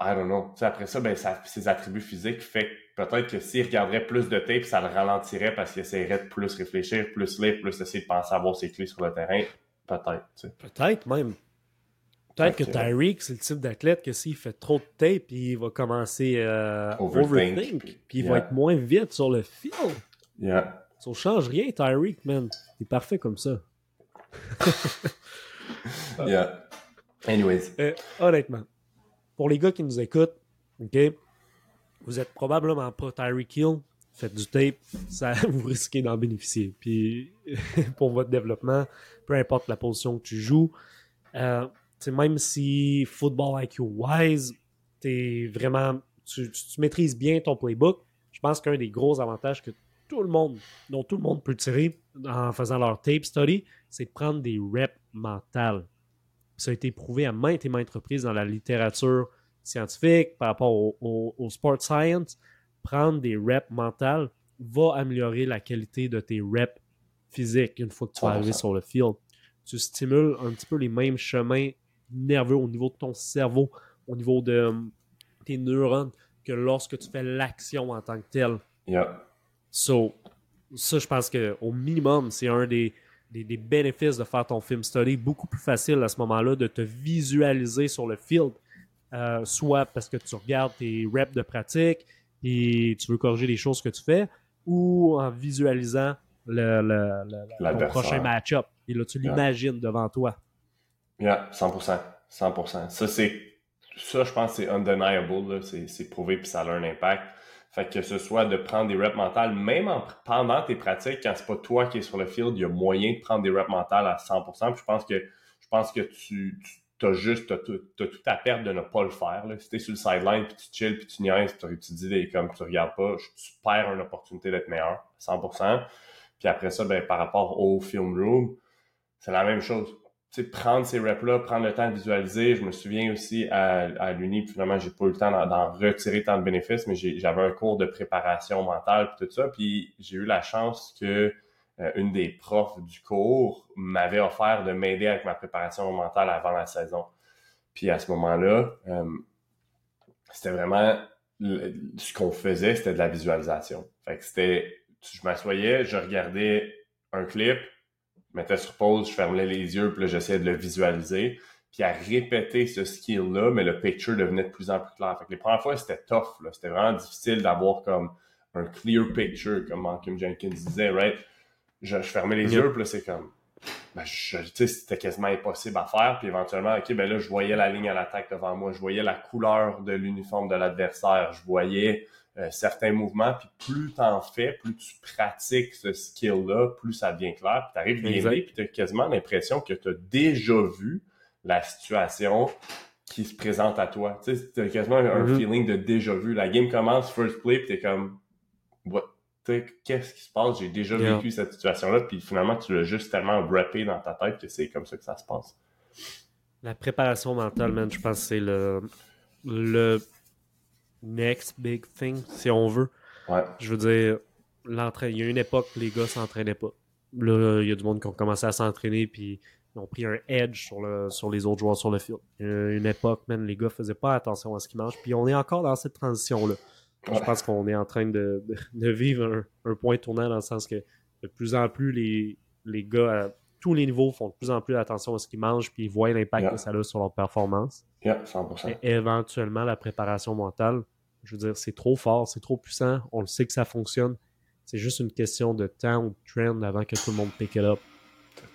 B: I don't know. après ça, ben, ses attributs physiques fait peut-être que s'il regarderait plus de tape, ça le ralentirait parce qu'il essaierait de plus réfléchir, plus lire, plus essayer de penser à avoir ses clés sur le terrain. Peut-être.
A: Peut-être même. Peut-être que Tyreek, c'est le type d'athlète que s'il fait trop de tape, il va commencer à overthink, puis il va être moins vite sur le field.
B: Yeah.
A: Ça change rien, Tyreek, man. Il est parfait comme ça. (laughs)
B: yeah. Anyways.
A: Euh, honnêtement, pour les gars qui nous écoutent, OK, vous êtes probablement pas Tyreek Hill, faites du tape, ça (laughs) vous risquez d'en bénéficier. Puis (laughs) pour votre développement, peu importe la position que tu joues, euh, même si football IQ wise, es vraiment, tu, maîtrises bien ton playbook, je pense qu'un des gros avantages que tout le monde, dont tout le monde peut tirer, en faisant leur tape study, c'est de prendre des reps mentales. Ça a été prouvé à maintes et maintes reprises dans la littérature scientifique, par rapport au, sport science. Prendre des reps mentales va améliorer la qualité de tes reps physiques une fois que tu vas arriver sur le field. Tu stimules un petit peu les mêmes chemins nerveux au niveau de ton cerveau, au niveau de euh, tes neurones, que lorsque tu fais l'action en tant que tel.
B: Yeah.
A: So, ça, je pense qu'au minimum, c'est un des, des, bénéfices de faire ton film study. Beaucoup plus facile à ce moment-là de te visualiser sur le field. Euh, soit parce que tu regardes tes reps de pratique et tu veux corriger les choses que tu fais, ou en visualisant le, le, prochain match-up. Et là, tu l'imagines devant toi.
B: Yeah, 100%. 100%. Ça, c'est, ça je pense, c'est undeniable. C'est prouvé puis ça a un impact. Fait que ce soit de prendre des reps mentales, même pendant tes pratiques, quand c'est pas toi qui es sur le field, il y a moyen de prendre des reps mentales à 100%. Puis je pense que je pense que tu, tu as juste as tout, tout, à perdre de ne pas le faire. Là. Si t'es sur le sideline puis tu chill puis tu niaises, tu, tu dis des, comme tu regardes pas, tu perds une opportunité d'être meilleur, 100%. Puis après ça, ben, par rapport au film room, c'est la même chose prendre ces reps-là, prendre le temps de visualiser. Je me souviens aussi à, à l'Uni, finalement, j'ai pas eu le temps d'en retirer tant de bénéfices, mais j'avais un cours de préparation mentale et tout ça. Puis j'ai eu la chance que euh, une des profs du cours m'avait offert de m'aider avec ma préparation mentale avant la saison. Puis à ce moment-là, euh, c'était vraiment ce qu'on faisait, c'était de la visualisation. Fait que c'était, je m'assoyais, je regardais un clip, mettais sur pause, je fermais les yeux, puis là, j'essayais de le visualiser. Puis à répéter ce skill-là, mais le picture devenait de plus en plus clair. Fait que les premières fois, c'était tough. Là. C'était vraiment difficile d'avoir comme un clear picture, comme Kim Jenkins disait, right? Je, fermais les yeux, puis là, c'est comme... Ben, je, tu sais, c'était quasiment impossible à faire. Puis éventuellement, OK, ben là, je voyais la ligne à l'attaque devant moi. Je voyais la couleur de l'uniforme de l'adversaire. Je voyais euh, certains mouvements, puis plus tu en fais, plus tu pratiques ce skill-là, plus ça devient clair, puis tu arrives bien puis tu as quasiment l'impression que tu as déjà vu la situation qui se présente à toi. Tu sais, as quasiment un mm-hmm. feeling de déjà vu. La game commence, first play, puis tu es comme, qu'est-ce qui se passe? J'ai déjà vécu cette situation-là, puis finalement, tu l'as juste tellement rappé dans ta tête que c'est comme ça que ça se passe.
A: La préparation mentale, man, je pense que c'est le, le next big thing, si on veut. Je veux dire, il y a une époque où les gars s'entraînaient pas. Là, il y a du monde qui ont commencé à s'entraîner puis ils ont pris un edge sur, le, sur les autres joueurs sur le field. une époque, même les gars faisaient pas attention à ce qu'ils mangent. Puis on est encore dans cette transition-là. Je pense qu'on est en train de, vivre un, point tournant dans le sens que de plus en plus, les, les gars à tous les niveaux font de plus en plus attention à ce qu'ils mangent puis ils voient l'impact que ça a sur leur performance.
B: Yeah, 100%.
A: Et éventuellement, la préparation mentale, je veux dire, c'est trop fort, c'est trop puissant, on le sait que ça fonctionne. C'est juste une question de temps ou de trend avant que tout le monde pick it up.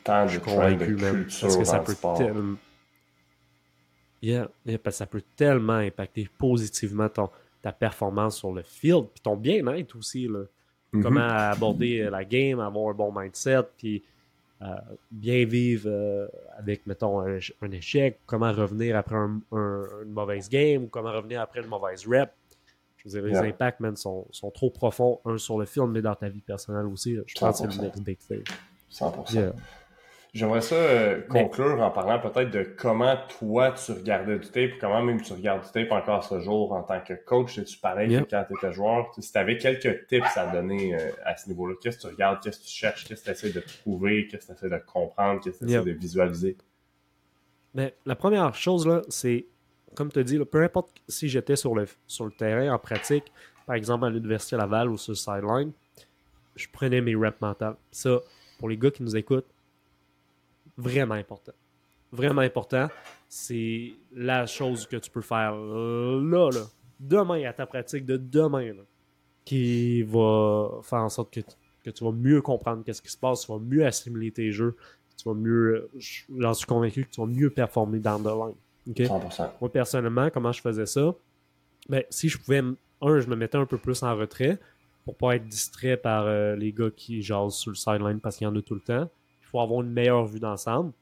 B: Temps je suis convaincu même. Parce que ça peut tellement.
A: Yeah, parce que ça peut tellement impacter positivement ton, ta performance sur le field, puis ton bien-être aussi. Là. Mm-hmm. Comment aborder la game, avoir un bon mindset, puis euh, bien vivre euh, avec, mettons, un, échec, comment revenir après une mauvaise game, ou comment revenir après une mauvaise rep. Je veux dire, les impacts, man, sont, sont, trop profonds, un sur le film, mais dans ta vie personnelle aussi. Je pense que c'est le next big thing.
B: 100%. J'aimerais ça euh, conclure en parlant peut-être de comment toi tu regardais du tape, comment même tu regardes du tape encore ce jour en tant que coach. C'est-tu pareil que quand tu étais joueur? Si tu avais quelques tips à donner euh, à ce niveau-là, qu'est-ce que tu regardes, qu'est-ce que tu cherches, qu'est-ce que tu essaies de trouver, qu'est-ce que tu essaies de comprendre, qu'est-ce que tu essaies de visualiser?
A: Mais la première chose, là, c'est, comme tu as dit, peu importe si j'étais sur le, sur le terrain en pratique, par exemple à l'Université Laval ou sur le sideline, je prenais mes reps mentales. Ça, pour les gars qui nous écoutent, vraiment important. Vraiment important. C'est la chose que tu peux faire là, là, demain à ta pratique de demain, qui va faire en sorte que, que tu vas mieux comprendre qu'est-ce qui se passe, tu vas mieux assimiler tes jeux, tu vas mieux, j'en suis convaincu que tu vas mieux performer dans le line. 100%. Moi, personnellement, comment je faisais ça? Ben, si je pouvais, un, je me mettais un peu plus en retrait pour pas être distrait par euh, les gars qui jasent sur le sideline parce qu'il y en a tout le temps pour avoir une meilleure vue d'ensemble.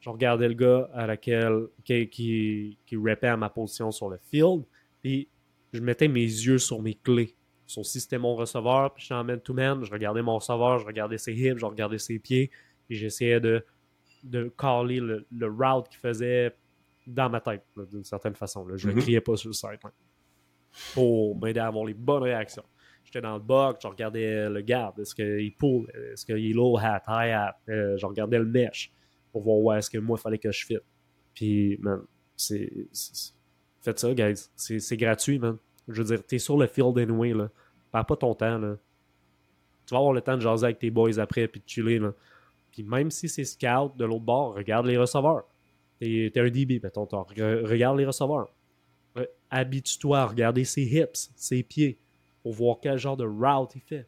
A: Je regardais le gars à laquelle, qui, qui, qui à ma position sur le field, puis je mettais mes yeux sur mes clés. So, si c'était mon receveur, puis j'étais en man-to-man, je regardais mon receveur, je regardais ses hips, je regardais ses pieds, et j'essayais de, de caller le, le route qu'il faisait dans ma tête, d'une certaine façon. Là. Je ne
B: Mhm.
A: criais pas sur le sideline. Pour m'aider à avoir les bonnes réactions. J'étais dans le box, je regardais le garde. Est-ce qu'il pull? Est-ce qu'il est low hat, high hat? Euh, je regardais le mesh pour voir où est-ce que moi, il fallait que je fit. Puis, man, c'est. Faites ça, guys. C'est gratuit, man. Je veux dire, t'es sur le field anyway, là. Perds pas ton temps, là. Tu vas avoir le temps de jaser avec tes boys après, puis de chiller, là. Puis même si c'est scout de l'autre bord, regarde les receveurs. T'es un DB, mettons. re- Regarde les receveurs. Habitue-toi à regarder ses hips, ses pieds, pour voir quel genre de route il fait.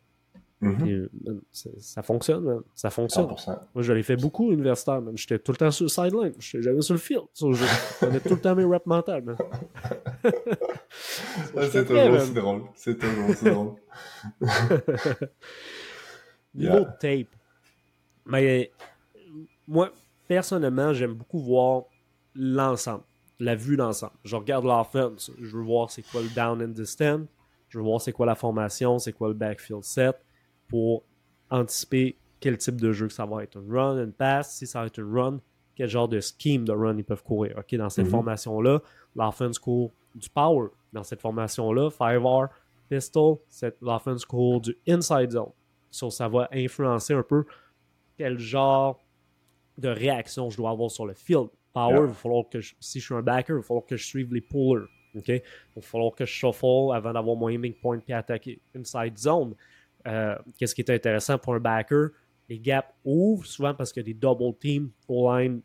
B: Mhm.
A: Man, c'est- ça fonctionne, man. Ça fonctionne.
B: 100%.
A: Moi, je l'ai fait beaucoup universitaire, man. J'étais tout le temps sur le sideline. J'étais jamais sur le field. Prenais tout le temps mes reps mentales, man. (laughs) J'étais
B: c'est toujours aussi drôle. C'est toujours aussi drôle. (laughs)
A: Niveau
B: Yeah.
A: tape. Mais moi, personnellement, j'aime beaucoup voir l'ensemble, la vue d'ensemble. Je regarde l'offense, je veux voir c'est quoi le down and distance, je veux voir c'est quoi la formation, c'est quoi le backfield set pour anticiper quel type de jeu que ça va être. Un run, une pass, si ça va être une run, quel genre de scheme de run ils peuvent courir. Ok, dans cette
B: Mhm.
A: formation-là, l'offense court du power. Dans cette formation-là, 5R, pistol, l'offense court du inside zone. So, ça va influencer un peu quel genre de réaction je dois avoir sur le field. Power,
B: Yeah.
A: il va falloir que je- si je suis un backer, il va falloir que je suive les pullers. Ok? Il va falloir que je shuffle avant d'avoir mon aiming point puis attaquer. Inside zone, euh, qu'est-ce qui est intéressant pour un backer? Les gaps ouvrent souvent parce qu'il y a des double teams au line,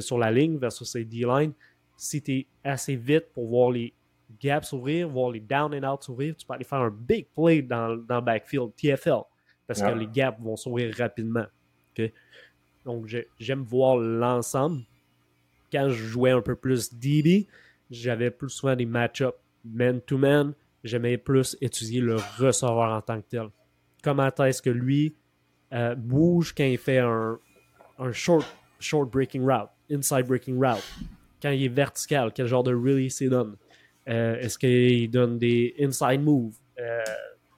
A: sur la ligne versus les D-line. Si tu es assez vite pour voir les gaps s'ouvrir, voir les down and out s'ouvrir, tu peux aller faire un big play dans, dans le backfield, TFL, parce
B: Yeah.
A: que les gaps vont s'ouvrir rapidement. Donc, j'ai- j'aime voir l'ensemble. Quand je jouais un peu plus DB, j'avais plus souvent des match-ups man-to-man. J'aimais plus étudier le receveur en tant que tel. Comment est-ce que lui euh, bouge quand il fait un, un short, short breaking route, inside breaking route? Quand il est vertical, quel genre de release il donne? Euh, Est-ce qu'il donne des inside moves? Euh,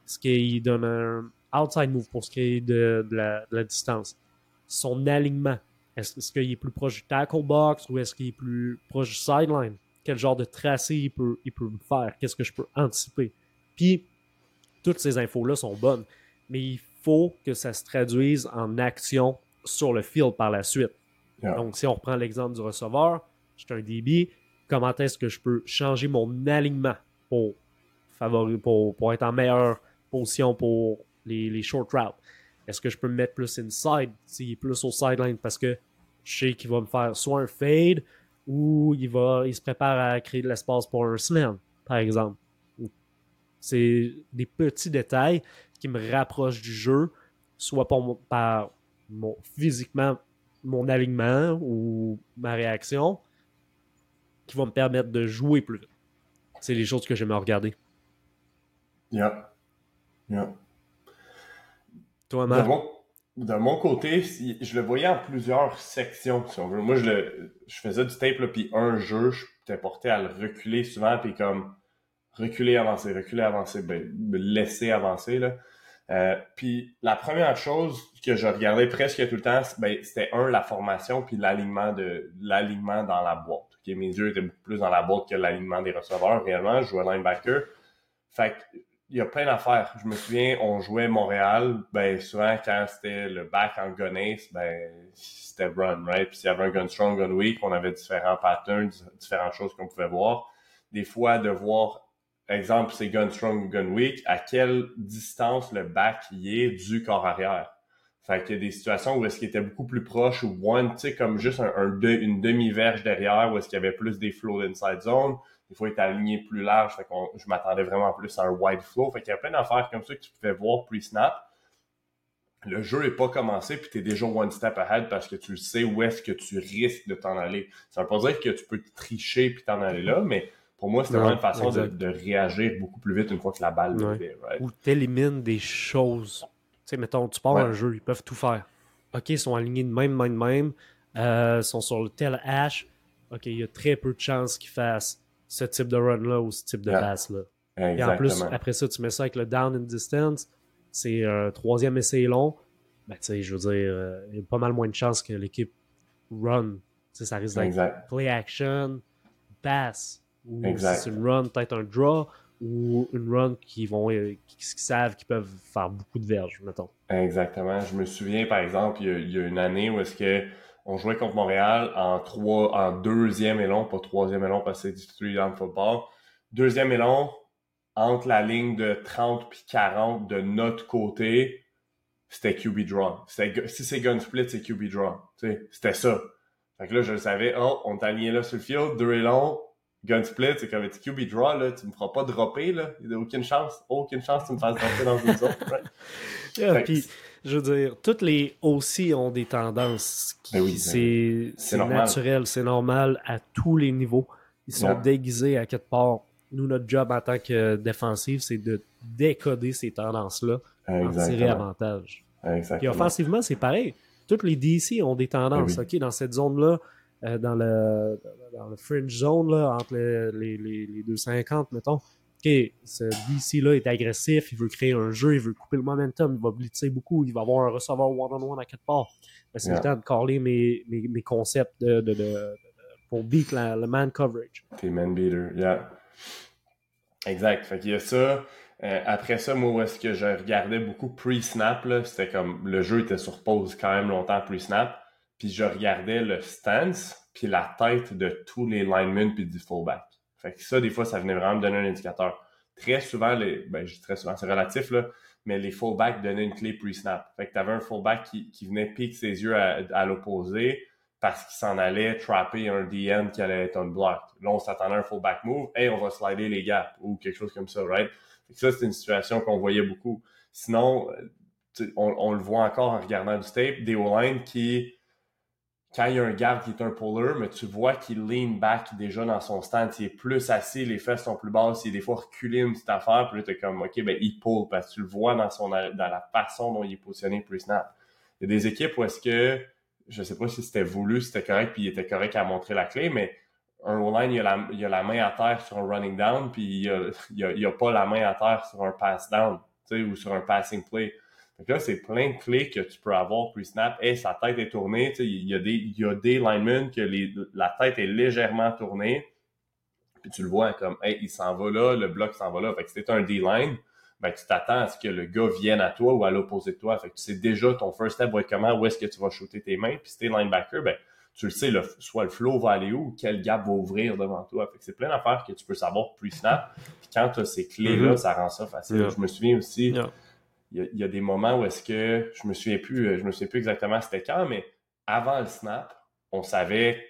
A: Est-ce qu'il donne un outside move pour ce qui est de, la distance? Son alignement. Est-ce est-ce qu'il est plus proche du tackle box ou est-ce qu'il est plus proche du sideline? Quel genre de tracé il peut, il peut me faire? Qu'est-ce que je peux anticiper? Puis, toutes ces infos-là sont bonnes, mais il faut que ça se traduise en action sur le field par la suite.
B: Yeah.
A: Donc, si on reprend l'exemple du receveur, je suis un DB, comment est-ce que je peux changer mon alignement pour, favori- pour, pour être en meilleure position pour les, les short routes? Est-ce que je peux me mettre plus inside? S'il est plus au sideline parce que je sais qu'il va me faire soit un fade ou il, va, il se prépare à créer de l'espace pour un slam, par exemple. C'est des petits détails qui me rapprochent du jeu, soit par, mon- par mon, physiquement mon alignement ou ma réaction, qui vont me permettre de jouer plus vite. C'est les choses que j'aime regarder.
B: Yeah. Yeah.
A: Toi, Marc?
B: De mon côté, je le voyais en plusieurs sections, si on veut. Moi, je, le, je faisais du tape, puis un jeu, je t'ai porté à le reculer souvent, puis comme reculer, avancer, reculer, avancer, ben, laisser avancer. Là. Euh, puis la première chose que je regardais presque tout le temps, ben, c'était un, la formation, puis l'alignement de l'alignement dans la boîte. Ok, Mes yeux étaient beaucoup plus dans la boîte que l'alignement des receveurs, réellement. Je jouais linebacker. Fait que il y a plein d'affaires. Je me souviens, on jouait Montréal, ben souvent quand c'était le back en gunnace, ben c'était run, right? Puis s'il y avait un gun strong, gun weak, on avait différents patterns, différentes choses qu'on pouvait voir. Des fois, de voir, exemple, c'est gun strong ou gun weak, à quelle distance le back y est du corps arrière? Fait qu'il y a des situations où est-ce qu'il était beaucoup plus proche ou one, tu sais, comme juste un, une demi-verge derrière où est-ce qu'il y avait plus des flows inside zone. Des fois, il était aligné plus large, fait qu'on, je m'attendais vraiment plus à un wide flow. Fait qu'il y a plein d'affaires comme ça que tu pouvais voir pre-snap. Le jeu est pas commencé, puis tu es déjà one step ahead parce que tu sais où est-ce que tu risques de t'en aller. Ça veut pas dire que tu peux te tricher puis t'en aller là, mais pour moi, c'était vraiment une façon de, réagir beaucoup plus vite une fois que la balle
A: Ouais.
B: levait, right?
A: Ou t'élimines des choses. Tu sais, mettons, tu pars
B: Ouais.
A: un jeu, ils peuvent tout faire. OK, ils sont alignés de même, même, même. Euh, ils sont sur le tel hash. OK, il y a très peu de chances qu'ils fassent ce type de run-là ou ce type de
B: Yeah.
A: pass-là. Et en plus, après ça, tu mets ça avec le down and distance. C'est un troisième essai long. Ben, tu sais, je veux dire, euh, il y a pas mal moins de chances que l'équipe run. Tu sais, ça risque d'être play action, pass. Ou c'est une run, peut-être un draw ou une run qui vont euh, qui, savent qu'ils peuvent faire beaucoup de verges, mettons.
B: Exactement. Je me souviens, par exemple, il y a, une année où est-ce que on jouait contre Montréal en trois, en deuxième élan, pas troisième élan parce que c'est du three down football. Deuxième élan, entre la ligne de 30 puis 40 de notre côté, c'était QB draw. Si c'est gun split, c'est QB draw. C'était ça. Fait que là, je le savais, oh, on t'a aligné là sur le field, deux élans, gun split, c'est comme QB draw, là, tu me feras pas dropper, là. Il n'y a aucune chance, aucune chance que tu me fasses dropper dans une zone. (laughs)
A: Right? Je veux dire, toutes les aussi ont des tendances. Ben oui, ben c'est naturel, c'est normal à tous les niveaux. Ils sont déguisés à quelque part. Nous, notre job en tant que défensif, c'est de décoder ces tendances-là en tirer avantage. Exactement. Puis offensivement, c'est pareil. Toutes les DC ont des tendances. Ben OK, dans cette zone-là, euh, dans, le, dans le fringe zone, là, entre les, les, les 250, mettons. OK, ce DC-là est agressif, il veut créer un jeu, il veut couper le momentum, il va blitzer beaucoup, il va avoir un receveur one-on-one à quelque part. c'est le temps de caler mes, mes, mes concepts de, de, de, pour beat le man coverage.
B: T'es man beater, yeah. Exact. Fait qu'il y a ça. Euh, après ça, moi, où est-ce que je regardais beaucoup pre-snap, c'était comme le jeu était sur pause quand même longtemps pre-snap puis je regardais le stance, puis la tête de tous les linemen, puis du fullback. Fait que ça, des fois, ça venait vraiment me donner un indicateur. Très souvent, les, ben, je dis très souvent, c'est relatif, là, mais les fullbacks donnaient une clé pre-snap. Fait que t'avais un fullback qui, qui venait piquer ses yeux à, l'opposé parce qu'il s'en allait trapper un DN qui allait être un block. Là, on s'attendait à un fullback move. Hey, on va slider les gaps ou quelque chose comme ça, right? Fait que ça, c'est une situation qu'on voyait beaucoup. Sinon, on, on, le voit encore en regardant du tape, des O-line qui quand il y a un garde qui est un puller, mais tu vois qu'il lean back déjà dans son stand, il est plus assis, les fesses sont plus basses, il est des fois reculé une petite affaire, puis là, t'es comme, OK, ben, il pull, parce que tu le vois dans son, dans la façon dont il est positionné pre-snap. Il y a des équipes où est-ce que, je sais pas si c'était voulu, c'était correct, puis il était correct à montrer la clé, mais un O-line, il, a la, main à terre sur un running down, puis il y a, il a pas la main à terre sur un pass down, tu sais, ou sur un passing play. Donc là, c'est plein de clés que tu peux avoir pre-snap. et sa tête est tournée. Il y, a des, il y a des linemen que la tête est légèrement tournée. Puis tu le vois comme, hey, il s'en va là, le bloc s'en va là. Fait que si un D-line, ben, tu t'attends à ce que le gars vienne à toi ou à l'opposé de toi. Fait que tu sais déjà ton first step va être comment, où est-ce que tu vas shooter tes mains. Puis si t'es linebacker, ben, tu le sais, le, soit le flow va aller où, quel gap va ouvrir devant toi. Fait que c'est plein d'affaires que tu peux savoir pre-snap. Puis quand tu as ces clés-là, mm-hmm. ça rend ça facile. Je me souviens aussi, il y, a, des moments où est-ce que je me souviens plus, euh, je me souviens plus exactement c'était quand, mais avant le snap, on savait,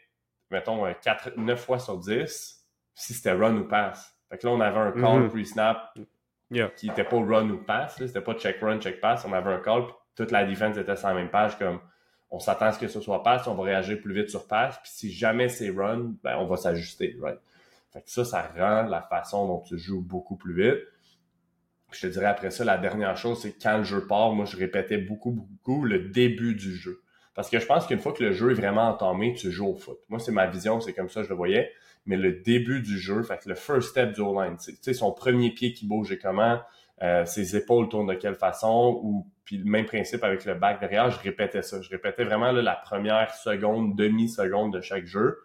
B: mettons, 4, 9 fois sur 10 si c'était run ou pass. Fait que là, on avait un call mm-hmm. pre-snap qui n'était pas run ou pass, c'était pas check run, check pass, on avait un call, puis toute la défense était sur la même page comme on s'attend à ce que ce soit pass, on va réagir plus vite sur pass, puis si jamais c'est run, ben on va s'ajuster, right? Fait que ça, ça rend la façon dont tu joues beaucoup plus vite je te dirais après ça, la dernière chose, c'est quand le jeu part, moi, je répétais beaucoup, beaucoup le début du jeu. Parce que je pense qu'une fois que le jeu est vraiment entamé, tu joues au foot. Moi, c'est ma vision, c'est comme ça je le voyais. Mais le début du jeu, fait le first step du O-line, tu sais, son premier pied qui bouge et comment, euh, ses épaules tournent de quelle façon, ou puis le même principe avec le back derrière, je répétais ça. Je répétais vraiment la première seconde, demi-seconde de chaque jeu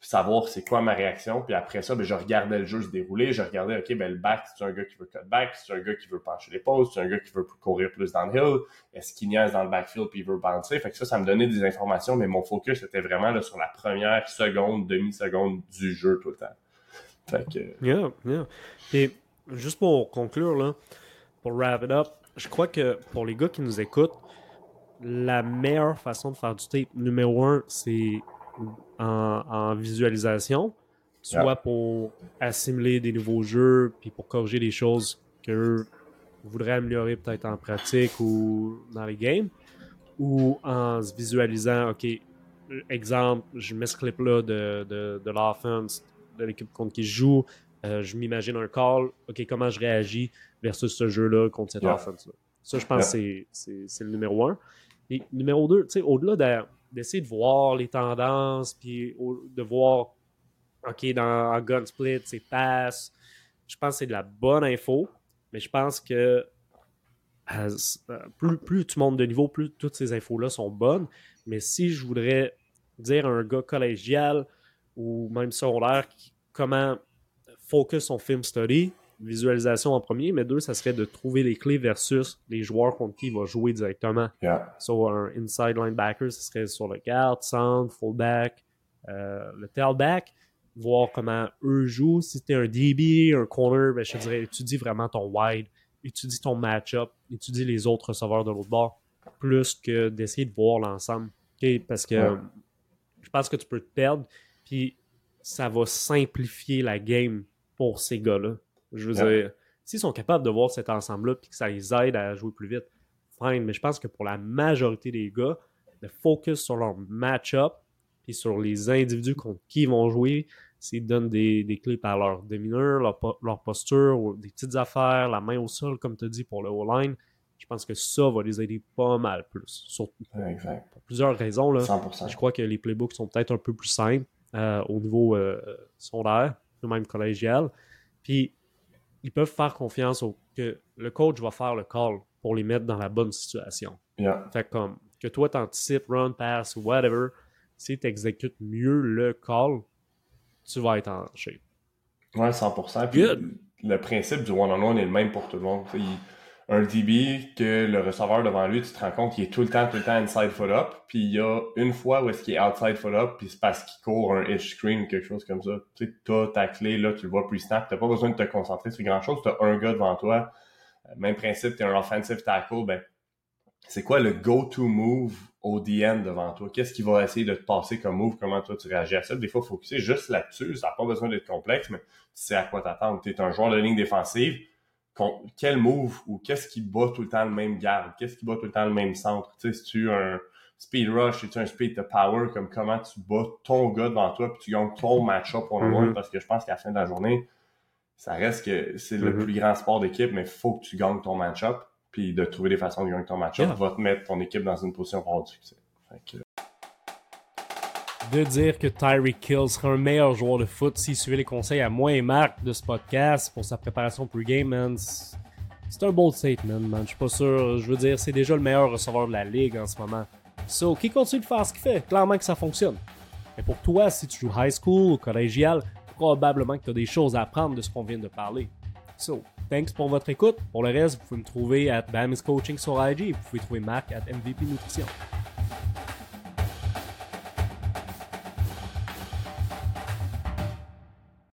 B: savoir c'est quoi ma réaction. Puis après ça, ben, je regardais le jeu se dérouler. Je regardais, OK, ben, le back, c'est un gars qui veut cut back, c'est un gars qui veut pencher les pauses, c'est un gars qui veut courir plus dans le hill, est-ce qu'il niaise dans le backfield puis il veut bouncer? Fait que ça, ça me donnait des informations, mais mon focus était vraiment là, sur la première seconde, demi-seconde du jeu tout le temps. Fait que...
A: Yeah, yeah. Et juste pour conclure, là, pour wrap it up, je crois que pour les gars qui nous écoutent, la meilleure façon de faire du tape, numéro un, c'est en, visualisation, soit pour assimiler des nouveaux jeux, puis pour corriger des choses que voudraient améliorer peut-être en pratique ou dans les games, ou en se visualisant, OK, exemple, je mets ce clip-là de, de, de l'offense, de l'équipe contre qui je joue, euh, je m'imagine un call, OK, comment je réagis versus ce jeu-là contre cette offense-là. Ça, je pense que c'est le numéro un. Et numéro deux, tu sais, au-delà de d'essayer de voir les tendances, puis de voir, OK, dans, en gun split, c'est pass, je pense que c'est de la bonne info, mais je pense que euh, plus, plus tu montes de niveau, plus toutes ces infos-là sont bonnes. Mais si je voudrais dire à un gars collégial ou même secondaire comment focus son film study, visualisation en premier, mais deux, ça serait de trouver les clés versus les joueurs contre qui il va jouer directement. Sur un inside linebacker, ce serait sur le guard, centre, fullback, euh, le tailback, voir comment eux jouent. Si tu es un DB, un corner, ben, je te dirais, étudie vraiment ton wide, étudie ton match-up, étudie les autres receveurs de l'autre bord, plus que d'essayer de voir l'ensemble. Parce que je pense que tu peux te perdre, puis ça va simplifier la game pour ces gars-là. Je veux dire, s'ils sont capables de voir cet ensemble-là puis que ça les aide à jouer plus vite, fine. Mais je pense que pour la majorité des gars, de focus sur leur match-up puis sur les individus contre qui ils vont jouer, s'ils donnent des, clés par leur démineur, leur, posture, ou des petites affaires, la main au sol, comme tu as dit, pour le O-line, je pense que ça va les aider pas mal plus. Surtout pour plusieurs raisons. Là. Je crois que les playbooks sont peut-être un peu plus simples euh, au niveau euh, sondaire, même collégial. Puis ils peuvent faire confiance au que le coach va faire le call pour les mettre dans la bonne situation. Fait comme que toi t'anticipes, run, pass, whatever, si tu exécutes mieux le call, tu vas être en shape.
B: Ouais, 100%. Puis le principe du one-on-one est le même pour tout le monde un DB que le receveur devant lui, tu te rends compte qu'il est tout le temps, tout le temps inside foot up. Puis il y a une fois où est-ce qu'il est outside foot up, puis c'est parce qu'il court un ish screen ou quelque chose comme ça. Tu sais, t'as ta clé, là, tu le vois pre-snap. T'as pas besoin de te concentrer sur grand chose. T'as un gars devant toi. Euh, même principe, t'es un offensive tackle. Ben, c'est quoi le go-to move au DN devant toi? Qu'est-ce qu'il va essayer de te passer comme move? Comment toi tu réagis à ça? Des fois, focuser juste là-dessus. Ça n'a pas besoin d'être complexe, mais tu sais à quoi t'attendre. T'es un joueur de ligne défensive quel move ou qu'est-ce qui bat tout le temps le même garde? Qu'est-ce qui bat tout le temps le même centre? Tu sais, si tu un speed rush, si tu un speed to power, comme comment tu bats ton gars devant toi puis tu gagnes ton match-up pour le mm parce que je pense qu'à la fin de la journée, ça reste que c'est le mm-hmm. plus grand sport d'équipe, mais il faut que tu gagnes ton match-up puis de trouver des façons de gagner ton match-up va te mettre ton équipe dans une position pour avoir du succès
A: de dire que Tyreek Kill serait un meilleur joueur de foot s'il suivait les conseils à moi et Marc de ce podcast pour sa préparation pre-game, man. C'est un bold statement, man. Je suis pas sûr. Je veux dire, c'est déjà le meilleur receveur de la ligue en ce moment. So, qui continue de faire ce qu'il fait? Clairement que ça fonctionne. Mais pour toi, si tu joues high school ou collégial, probablement que tu as des choses à apprendre de ce qu'on vient de parler. So, thanks pour votre écoute. Pour le reste, vous pouvez me trouver à Bamis Coaching sur IG et vous pouvez trouver Marc à MVP Nutrition.